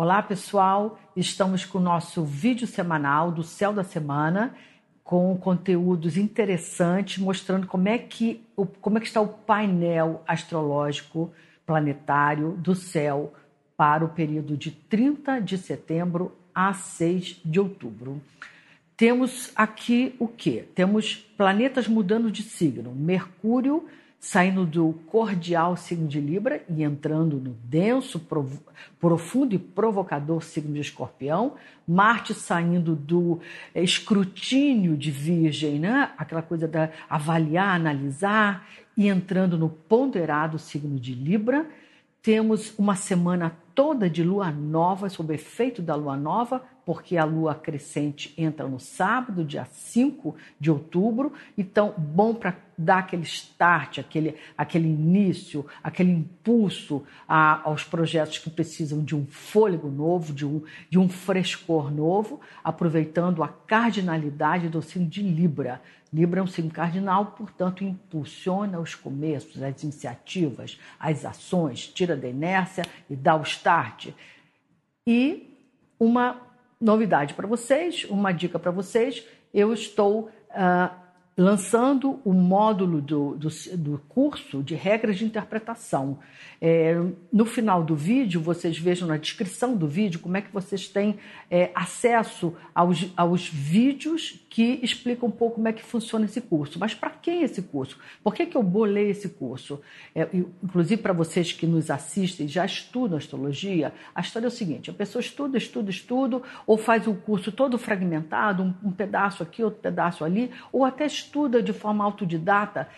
Olá, pessoal. Estamos com o nosso vídeo semanal do Céu da Semana, com conteúdos interessantes, mostrando como é que, como é que está o painel astrológico planetário do céu para o período de 30 de setembro a 6 de outubro. Temos aqui o que? Temos planetas mudando de signo. Mercúrio saindo do cordial signo de Libra e entrando no denso, profundo e provocador signo de Escorpião, Marte saindo do escrutínio de Virgem, né? aquela coisa da avaliar, analisar, e entrando no ponderado signo de Libra. Temos uma semana toda de lua nova, sob efeito da lua nova, porque a lua crescente entra no sábado, dia 5 de outubro. Então, bom para dar aquele start, aquele, aquele início, aquele impulso a, aos projetos que precisam de um fôlego novo, de um, de um frescor novo, aproveitando a cardinalidade do signo de Libra. Libra é um signo cardinal, portanto, impulsiona os começos, as iniciativas, as ações, tira da inércia e dá o start. E uma novidade para vocês, uma dica para vocês. Eu estou uh, lançando o módulo do, do, do, curso de regras de interpretação. É, no final do vídeo, vocês vejam na descrição do vídeo como é que vocês têm é, acesso aos, aos vídeos que explicam um pouco como é que funciona esse curso. Mas para quem esse curso? Por que, que eu bolei esse curso? É, inclusive para vocês que nos assistem já estudam astrologia, a história é o seguinte: a pessoa estuda, estuda, estuda, ou faz o um curso todo fragmentado, um, um pedaço aqui, outro pedaço ali, ou até estuda estuda de forma autodidata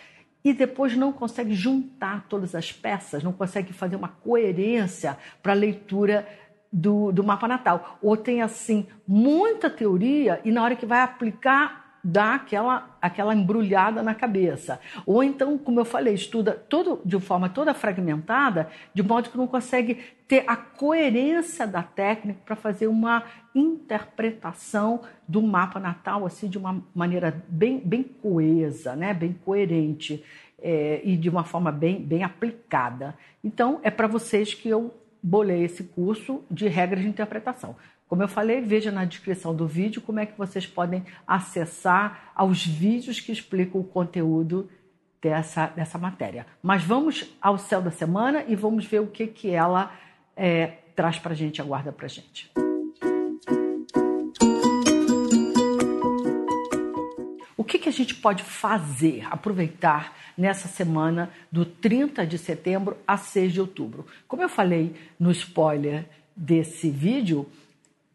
e depois não consegue juntar todas as peças, não consegue fazer uma coerência para a leitura do, do mapa natal. Ou tem, assim, muita teoria e na hora que vai aplicar dá aquela, aquela embrulhada na cabeça. Ou então, como eu falei, estuda todo, de forma toda fragmentada, de modo que não consegue ter a coerência da técnica para fazer uma interpretação do mapa natal assim de uma maneira bem, bem coesa, né? bem coerente é, e de uma forma bem, bem aplicada. Então, é para vocês que eu bolei esse curso de regras de interpretação. Como eu falei, veja na descrição do vídeo como é que vocês podem acessar aos vídeos que explicam o conteúdo dessa, dessa matéria. Mas vamos ao céu da semana e vamos ver o que, que ela é, traz para a gente, aguarda para a gente. O que, que a gente pode fazer, aproveitar nessa semana do 30 de setembro a 6 de outubro? Como eu falei no spoiler desse vídeo,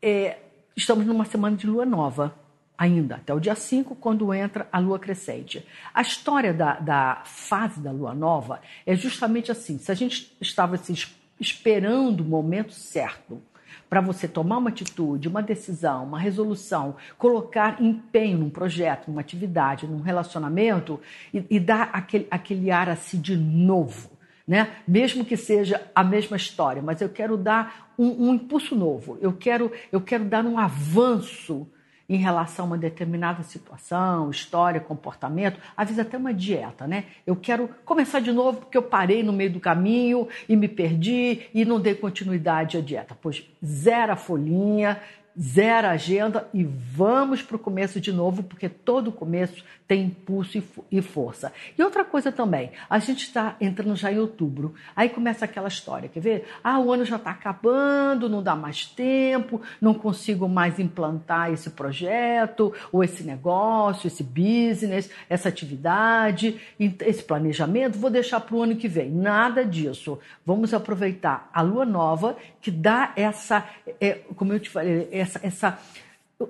é, estamos numa semana de lua nova ainda, até o dia 5, quando entra a lua crescente. A história da, da fase da lua nova é justamente assim: se a gente estava assim, esperando o momento certo para você tomar uma atitude, uma decisão, uma resolução, colocar empenho num projeto, numa atividade, num relacionamento e, e dar aquele, aquele ar assim de novo né? Mesmo que seja a mesma história, mas eu quero dar um, um impulso novo. Eu quero, eu quero dar um avanço em relação a uma determinada situação, história, comportamento, às vezes até uma dieta, né? Eu quero começar de novo porque eu parei no meio do caminho e me perdi e não dei continuidade à dieta. Pois zero a folhinha, zero agenda e vamos para o começo de novo, porque todo começo tem impulso e força. E outra coisa também, a gente está entrando já em outubro, aí começa aquela história, quer ver? Ah, o ano já está acabando, não dá mais tempo, não consigo mais implantar esse projeto, ou esse negócio, esse business, essa atividade, esse planejamento, vou deixar para o ano que vem. Nada disso. Vamos aproveitar a lua nova, que dá essa, é, como eu te falei, essa, essa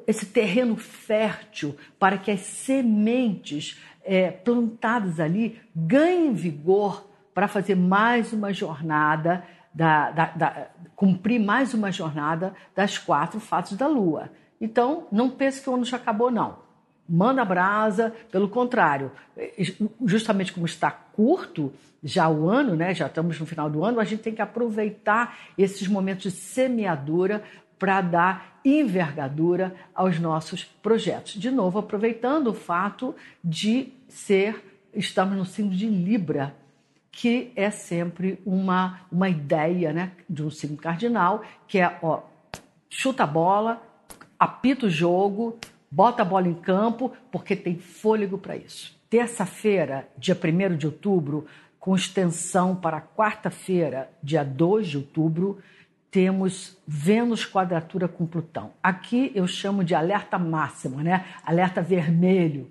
esse terreno fértil para que as sementes é, plantadas ali ganhem vigor para fazer mais uma jornada, da, da, da, cumprir mais uma jornada das quatro fases da Lua. Então, não pense que o ano já acabou, não. Manda brasa, pelo contrário, justamente como está curto já o ano, né, já estamos no final do ano, a gente tem que aproveitar esses momentos de semeadura para dar envergadura aos nossos projetos. De novo, aproveitando o fato de ser, estamos no signo de Libra, que é sempre uma, uma ideia né, de um signo cardinal, que é ó, chuta a bola, apita o jogo, bota a bola em campo, porque tem fôlego para isso. Terça-feira, dia 1 de outubro, com extensão para quarta-feira, dia 2 de outubro, temos Vênus quadratura com Plutão. Aqui eu chamo de alerta máximo, né? Alerta vermelho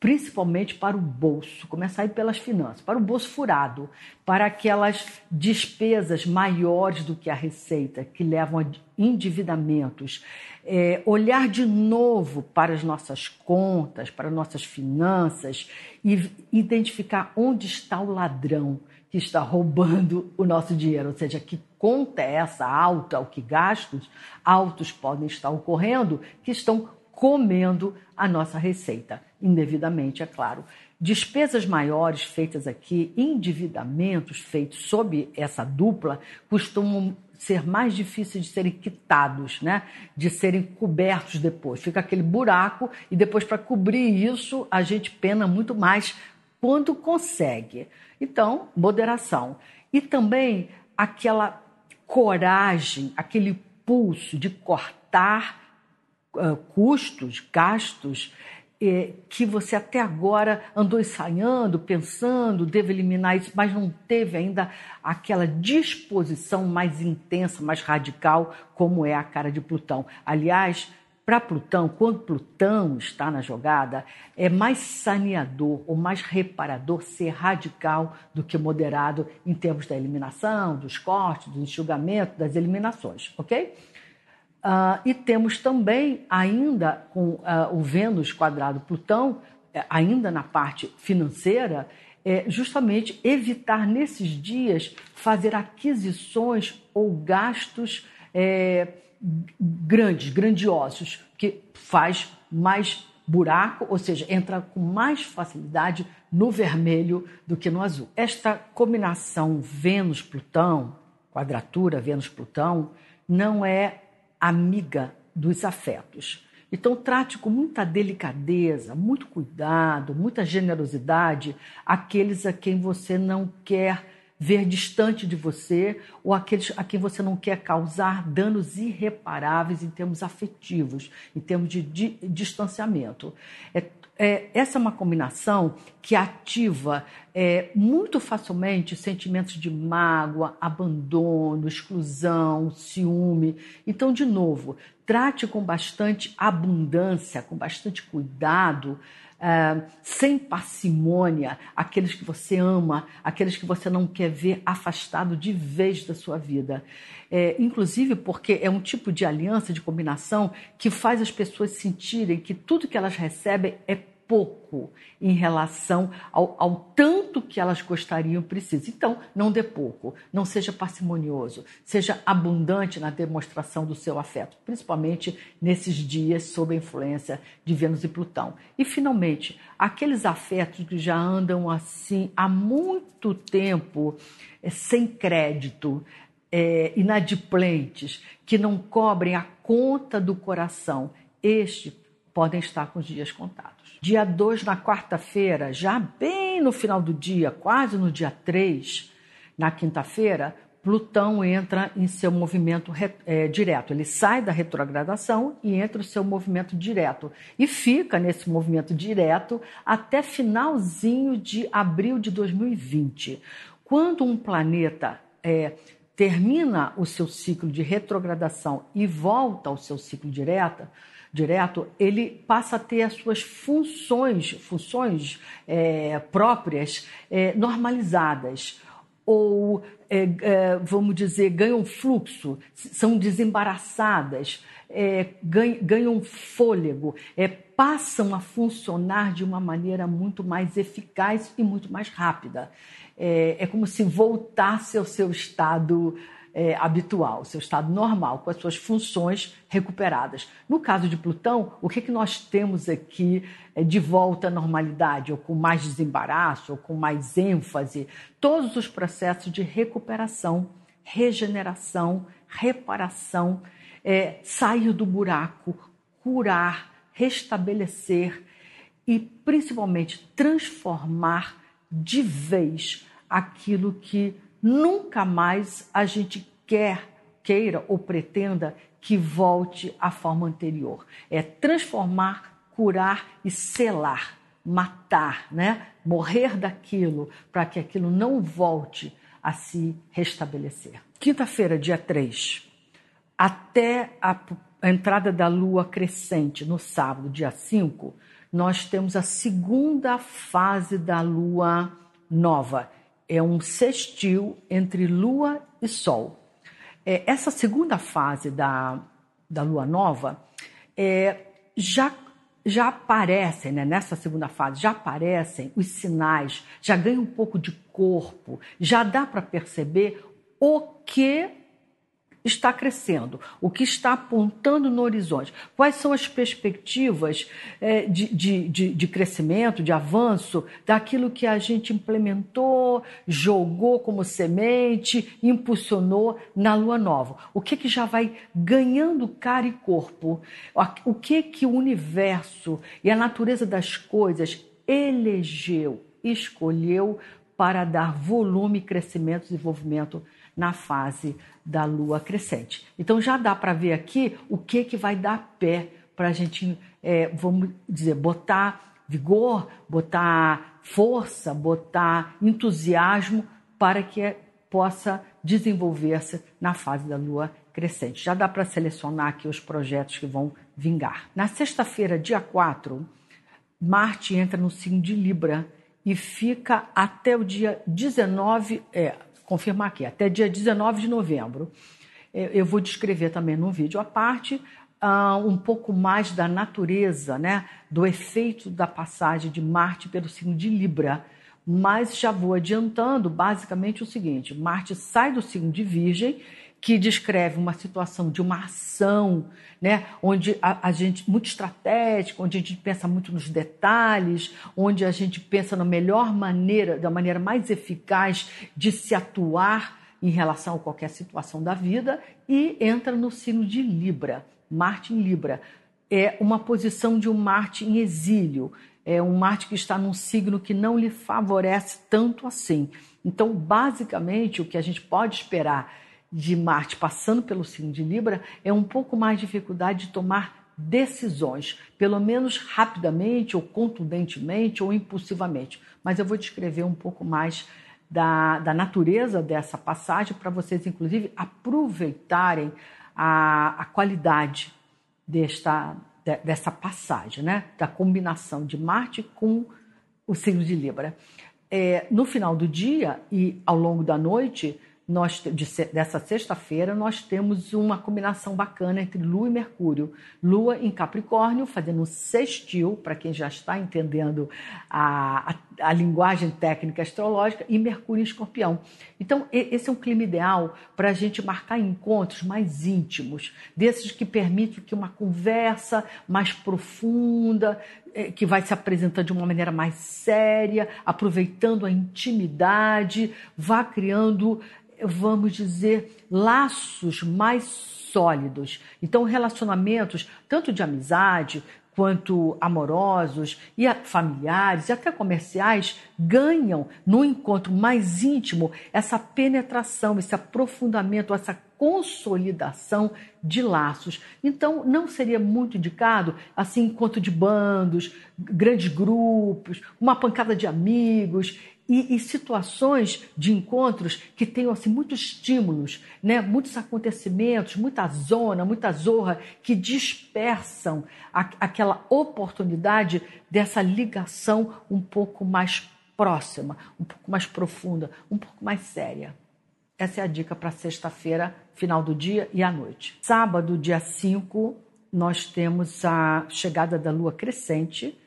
principalmente para o bolso, começar aí pelas finanças, para o bolso furado, para aquelas despesas maiores do que a receita, que levam a endividamentos. É, olhar de novo para as nossas contas, para nossas finanças e identificar onde está o ladrão que está roubando o nosso dinheiro, ou seja, que conta é essa alta, o que gastos altos podem estar ocorrendo, que estão comendo a nossa receita, indevidamente, é claro. Despesas maiores feitas aqui, endividamentos feitos sob essa dupla, costumam ser mais difíceis de serem quitados, né? de serem cobertos depois. Fica aquele buraco e depois, para cobrir isso, a gente pena muito mais quando consegue. Então, moderação. E também aquela coragem, aquele pulso de cortar uh, custos, gastos, eh, que você até agora andou ensaiando, pensando, deve eliminar isso, mas não teve ainda aquela disposição mais intensa, mais radical, como é a cara de Plutão. Aliás, para Plutão, quando Plutão está na jogada, é mais saneador ou mais reparador ser radical do que moderado em termos da eliminação, dos cortes, do enxugamento, das eliminações, ok? Uh, e temos também, ainda com uh, o Vênus quadrado Plutão, eh, ainda na parte financeira, é justamente evitar nesses dias fazer aquisições ou gastos é, grandes, grandiosos, que faz mais buraco, ou seja, entra com mais facilidade no vermelho do que no azul. Esta combinação Vênus-Plutão, quadratura Vênus-Plutão, não é amiga dos afetos. Então, trate com muita delicadeza, muito cuidado, muita generosidade aqueles a quem você não quer ver distante de você ou aqueles a quem você não quer causar danos irreparáveis em termos afetivos, em termos de, distanciamento. É é, essa é uma combinação que ativa é, muito facilmente sentimentos de mágoa, abandono, exclusão, ciúme. Então, de novo, trate com bastante abundância, com bastante cuidado, é, sem parcimônia, aqueles que você ama, aqueles que você não quer ver afastado de vez da sua vida. É, inclusive porque é um tipo de aliança, de combinação, que faz as pessoas sentirem que tudo que elas recebem é pouco em relação ao, ao, tanto que elas gostariam precisam. Então, não dê pouco, não seja parcimonioso, seja abundante na demonstração do seu afeto, principalmente nesses dias sob a influência de Vênus e Plutão. E, finalmente, aqueles afetos que já andam assim há muito tempo é, sem crédito, é, inadimplentes, que não cobrem a conta do coração, este podem estar com os dias contados. Dia 2, na quarta-feira, já bem no final do dia, quase no dia 3, na quinta-feira, Plutão entra em seu movimento é, direto. Ele sai da retrogradação e entra o seu movimento direto. E fica nesse movimento direto até finalzinho de abril de 2020. Quando um planeta é, termina o seu ciclo de retrogradação e volta ao seu ciclo direto, direto, ele passa a ter as suas funções, funções é, próprias é, normalizadas ou é, é vamos dizer ganham fluxo, são desembaraçadas, é, ganham, ganham fôlego, é, passam a funcionar de uma maneira muito mais eficaz e muito mais rápida. É, como se voltasse ao seu estado é, habitual, seu estado normal, com as suas funções recuperadas. No caso de Plutão, o que, que nós temos aqui é, de volta à normalidade, ou com mais desembaraço, ou com mais ênfase? Todos os processos de recuperação, regeneração, reparação, é, sair do buraco, curar, restabelecer e principalmente transformar de vez aquilo que nunca mais a gente quer, queira ou pretenda que volte à forma anterior. É transformar, curar e selar, matar, né? Morrer daquilo para que aquilo não volte a se restabelecer. Quinta-feira, dia 3, até a, entrada da lua crescente no sábado, dia 5, nós temos a segunda fase da lua nova. É um sextil entre lua e sol. É, essa segunda fase da, da lua nova é, já já aparecem, né, nessa segunda fase, já aparecem os sinais, já ganha um pouco de corpo, já dá para perceber o que está crescendo, o que está apontando no horizonte, quais são as perspectivas é, de, de, de, de, crescimento, de avanço daquilo que a gente implementou, jogou como semente, impulsionou na lua nova. O que, que já vai ganhando cara e corpo? O que, que o universo e a natureza das coisas elegeu, escolheu para dar volume, crescimento, desenvolvimento na fase da lua crescente. Então já dá para ver aqui o que, que vai dar pé para a gente, é, vamos dizer, botar vigor, botar força, botar entusiasmo para que possa desenvolver-se na fase da lua crescente. Já dá para selecionar aqui os projetos que vão vingar. Na sexta-feira, dia 4, Marte entra no signo de Libra e fica até o dia 19, é, confirmar aqui, até dia 19 de novembro. Eu vou descrever também num vídeo à parte uh, um pouco mais da natureza, né, do efeito da passagem de Marte pelo signo de Libra. Mas já vou adiantando basicamente o seguinte: Marte sai do signo de Virgem que descreve uma situação de uma ação, né, onde a, a, gente muito estratégica, onde a gente pensa muito nos detalhes, onde a gente pensa na melhor maneira, da maneira mais eficaz de se atuar em relação a qualquer situação da vida e entra no signo de Libra, Marte em Libra. É uma posição de um Marte em exílio, é um Marte que está num signo que não lhe favorece tanto assim. Então, basicamente, o que a gente pode esperar de Marte passando pelo signo de Libra é um pouco mais dificuldade de tomar decisões, pelo menos rapidamente ou contundentemente ou impulsivamente. Mas eu vou descrever um pouco mais da, da natureza dessa passagem para vocês, inclusive, aproveitarem a, a qualidade desta, de, dessa passagem, né? da combinação de Marte com o signo de Libra. É, no final do dia e ao longo da noite, nós, de, dessa sexta-feira, nós temos uma combinação bacana entre Lua e Mercúrio. Lua em Capricórnio, fazendo um sextil, para quem já está entendendo a, a, a, linguagem técnica astrológica, e Mercúrio em Escorpião. Então, esse é um clima ideal para a gente marcar encontros mais íntimos, desses que permitem que uma conversa mais profunda, eh, que vai se apresentando de uma maneira mais séria, aproveitando a intimidade, vá criando vamos dizer, laços mais sólidos. Então, relacionamentos, tanto de amizade quanto amorosos e familiares e até comerciais, ganham no encontro mais íntimo essa penetração, esse aprofundamento, essa consolidação de laços. Então, não seria muito indicado assim encontro de bandos, grandes grupos, uma pancada de amigos e, e, situações de encontros que tenham assim, muitos estímulos, né? muitos acontecimentos, muita zona, muita zorra, que dispersam a, aquela oportunidade dessa ligação um pouco mais próxima, um pouco mais profunda, um pouco mais séria. Essa é a dica para sexta-feira, final do dia e à noite. Sábado, dia 5, nós temos a chegada da lua crescente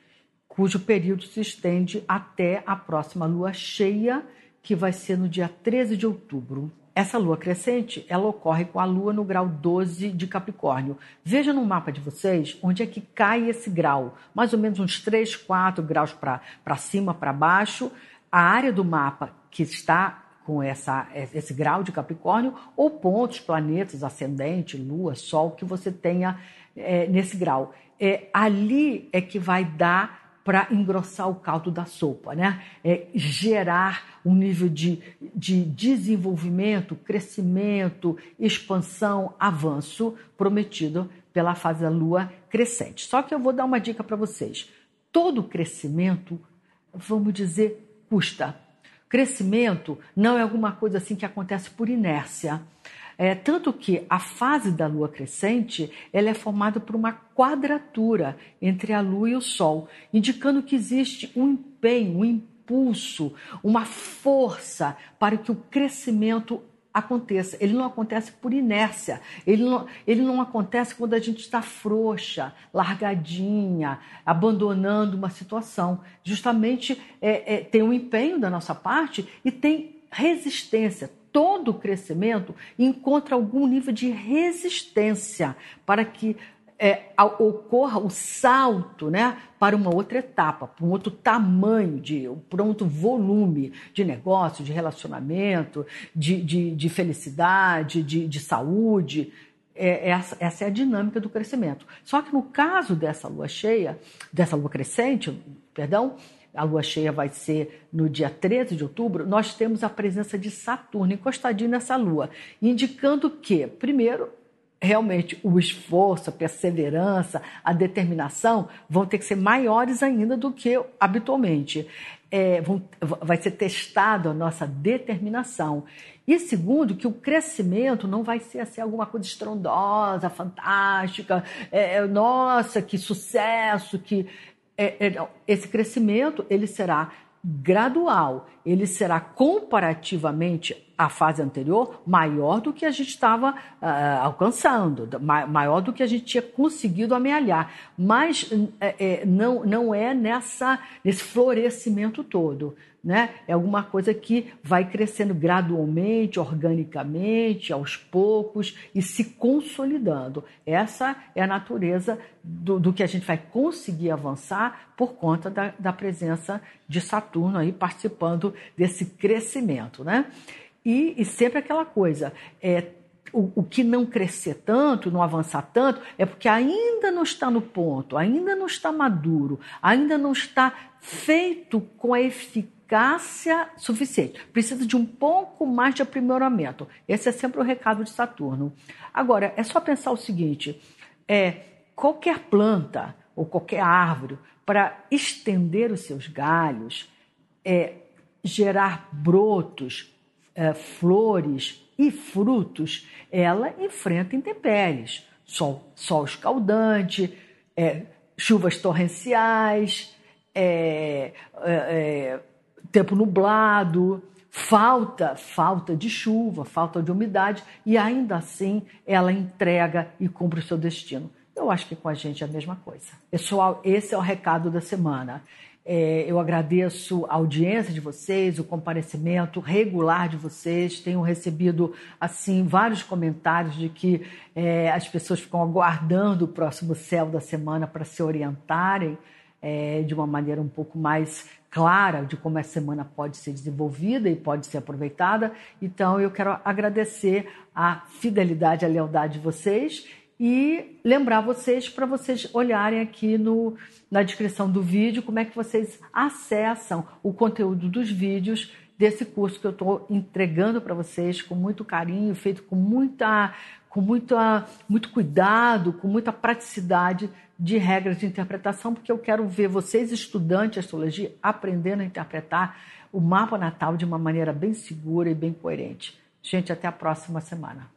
cujo período se estende até a próxima lua cheia, que vai ser no dia 13 de outubro. Essa lua crescente, ela ocorre com a lua no grau 12 de Capricórnio. Veja no mapa de vocês onde é que cai esse grau, mais ou menos uns 3, 4 graus para cima, para baixo. A área do mapa que está com essa, esse grau de Capricórnio, ou pontos, planetas, ascendente, lua, sol, que você tenha é, nesse grau. É, ali é que vai dar para engrossar o caldo da sopa, né? É gerar um nível de, de desenvolvimento, crescimento, expansão, avanço prometido pela fase da lua crescente. Só que eu vou dar uma dica para vocês. Todo crescimento, vamos dizer, custa. Crescimento não é alguma coisa assim que acontece por inércia. É, tanto que a fase da lua crescente ela é formada por uma quadratura entre a lua e o sol, indicando que existe um empenho, um impulso, uma força para que o crescimento aconteça. Ele não acontece por inércia, ele não, ele não acontece quando a gente está frouxa, largadinha, abandonando uma situação. Justamente é, é, tem um empenho da nossa parte e tem resistência todo crescimento encontra algum nível de resistência para que é, ocorra o salto né, para uma outra etapa, para um outro tamanho, de, para um outro volume de negócio, de relacionamento, de, de, de felicidade, de, de saúde. É, essa, essa é a dinâmica do crescimento. Só que no caso dessa lua cheia, dessa lua crescente, perdão, a lua cheia vai ser no dia 13 de outubro, nós temos a presença de Saturno encostadinho nessa lua, indicando que, primeiro, realmente o esforço, a perseverança, a determinação vão ter que ser maiores ainda do que habitualmente. É, vão, vai ser testada a nossa determinação. E segundo, que o crescimento não vai ser assim, alguma coisa estrondosa, fantástica, é, é nossa, que sucesso, que é, é, esse crescimento ele será gradual, ele será comparativamente à fase anterior maior do que a gente estava uh, alcançando, maior do que a gente tinha conseguido amealhar, mas é, não, não é nessa, nesse florescimento todo né? É alguma coisa que vai crescendo gradualmente, organicamente, aos poucos e se consolidando. Essa é a natureza do, do que a gente vai conseguir avançar por conta da, da presença de Saturno aí participando desse crescimento, né? E, e sempre aquela coisa, é, o, o, que não crescer tanto, não avançar tanto, é porque ainda não está no ponto, ainda não está maduro, ainda não está feito com a eficácia eficácia suficiente. Precisa de um pouco mais de aprimoramento. Esse é sempre o recado de Saturno. Agora, é só pensar o seguinte: é, qualquer planta ou qualquer árvore, para estender os seus galhos, é, gerar brotos, é, flores e frutos, ela enfrenta intempéries. Sol, sol escaldante, é, chuvas torrenciais, é, é, é tempo nublado, falta, falta de chuva, falta de umidade, e ainda assim ela entrega e cumpre o seu destino. Eu acho que com a gente é a mesma coisa. Pessoal, esse é o recado da semana. É, eu agradeço a audiência de vocês, o comparecimento regular de vocês. Tenho recebido assim vários comentários de que é, as pessoas ficam aguardando o próximo céu da semana para se orientarem é, de uma maneira um pouco mais clara de como essa semana pode ser desenvolvida e pode ser aproveitada. Então, eu quero agradecer a fidelidade, a lealdade de vocês e lembrar vocês para vocês olharem aqui no, na descrição do vídeo como é que vocês acessam o conteúdo dos vídeos desse curso que eu estou entregando para vocês com muito carinho, feito com muita, com muita, muito cuidado, com muita praticidade de regras de interpretação, porque eu quero ver vocês, estudantes de astrologia, aprendendo a interpretar o mapa natal de uma maneira bem segura e bem coerente. Gente, até a próxima semana.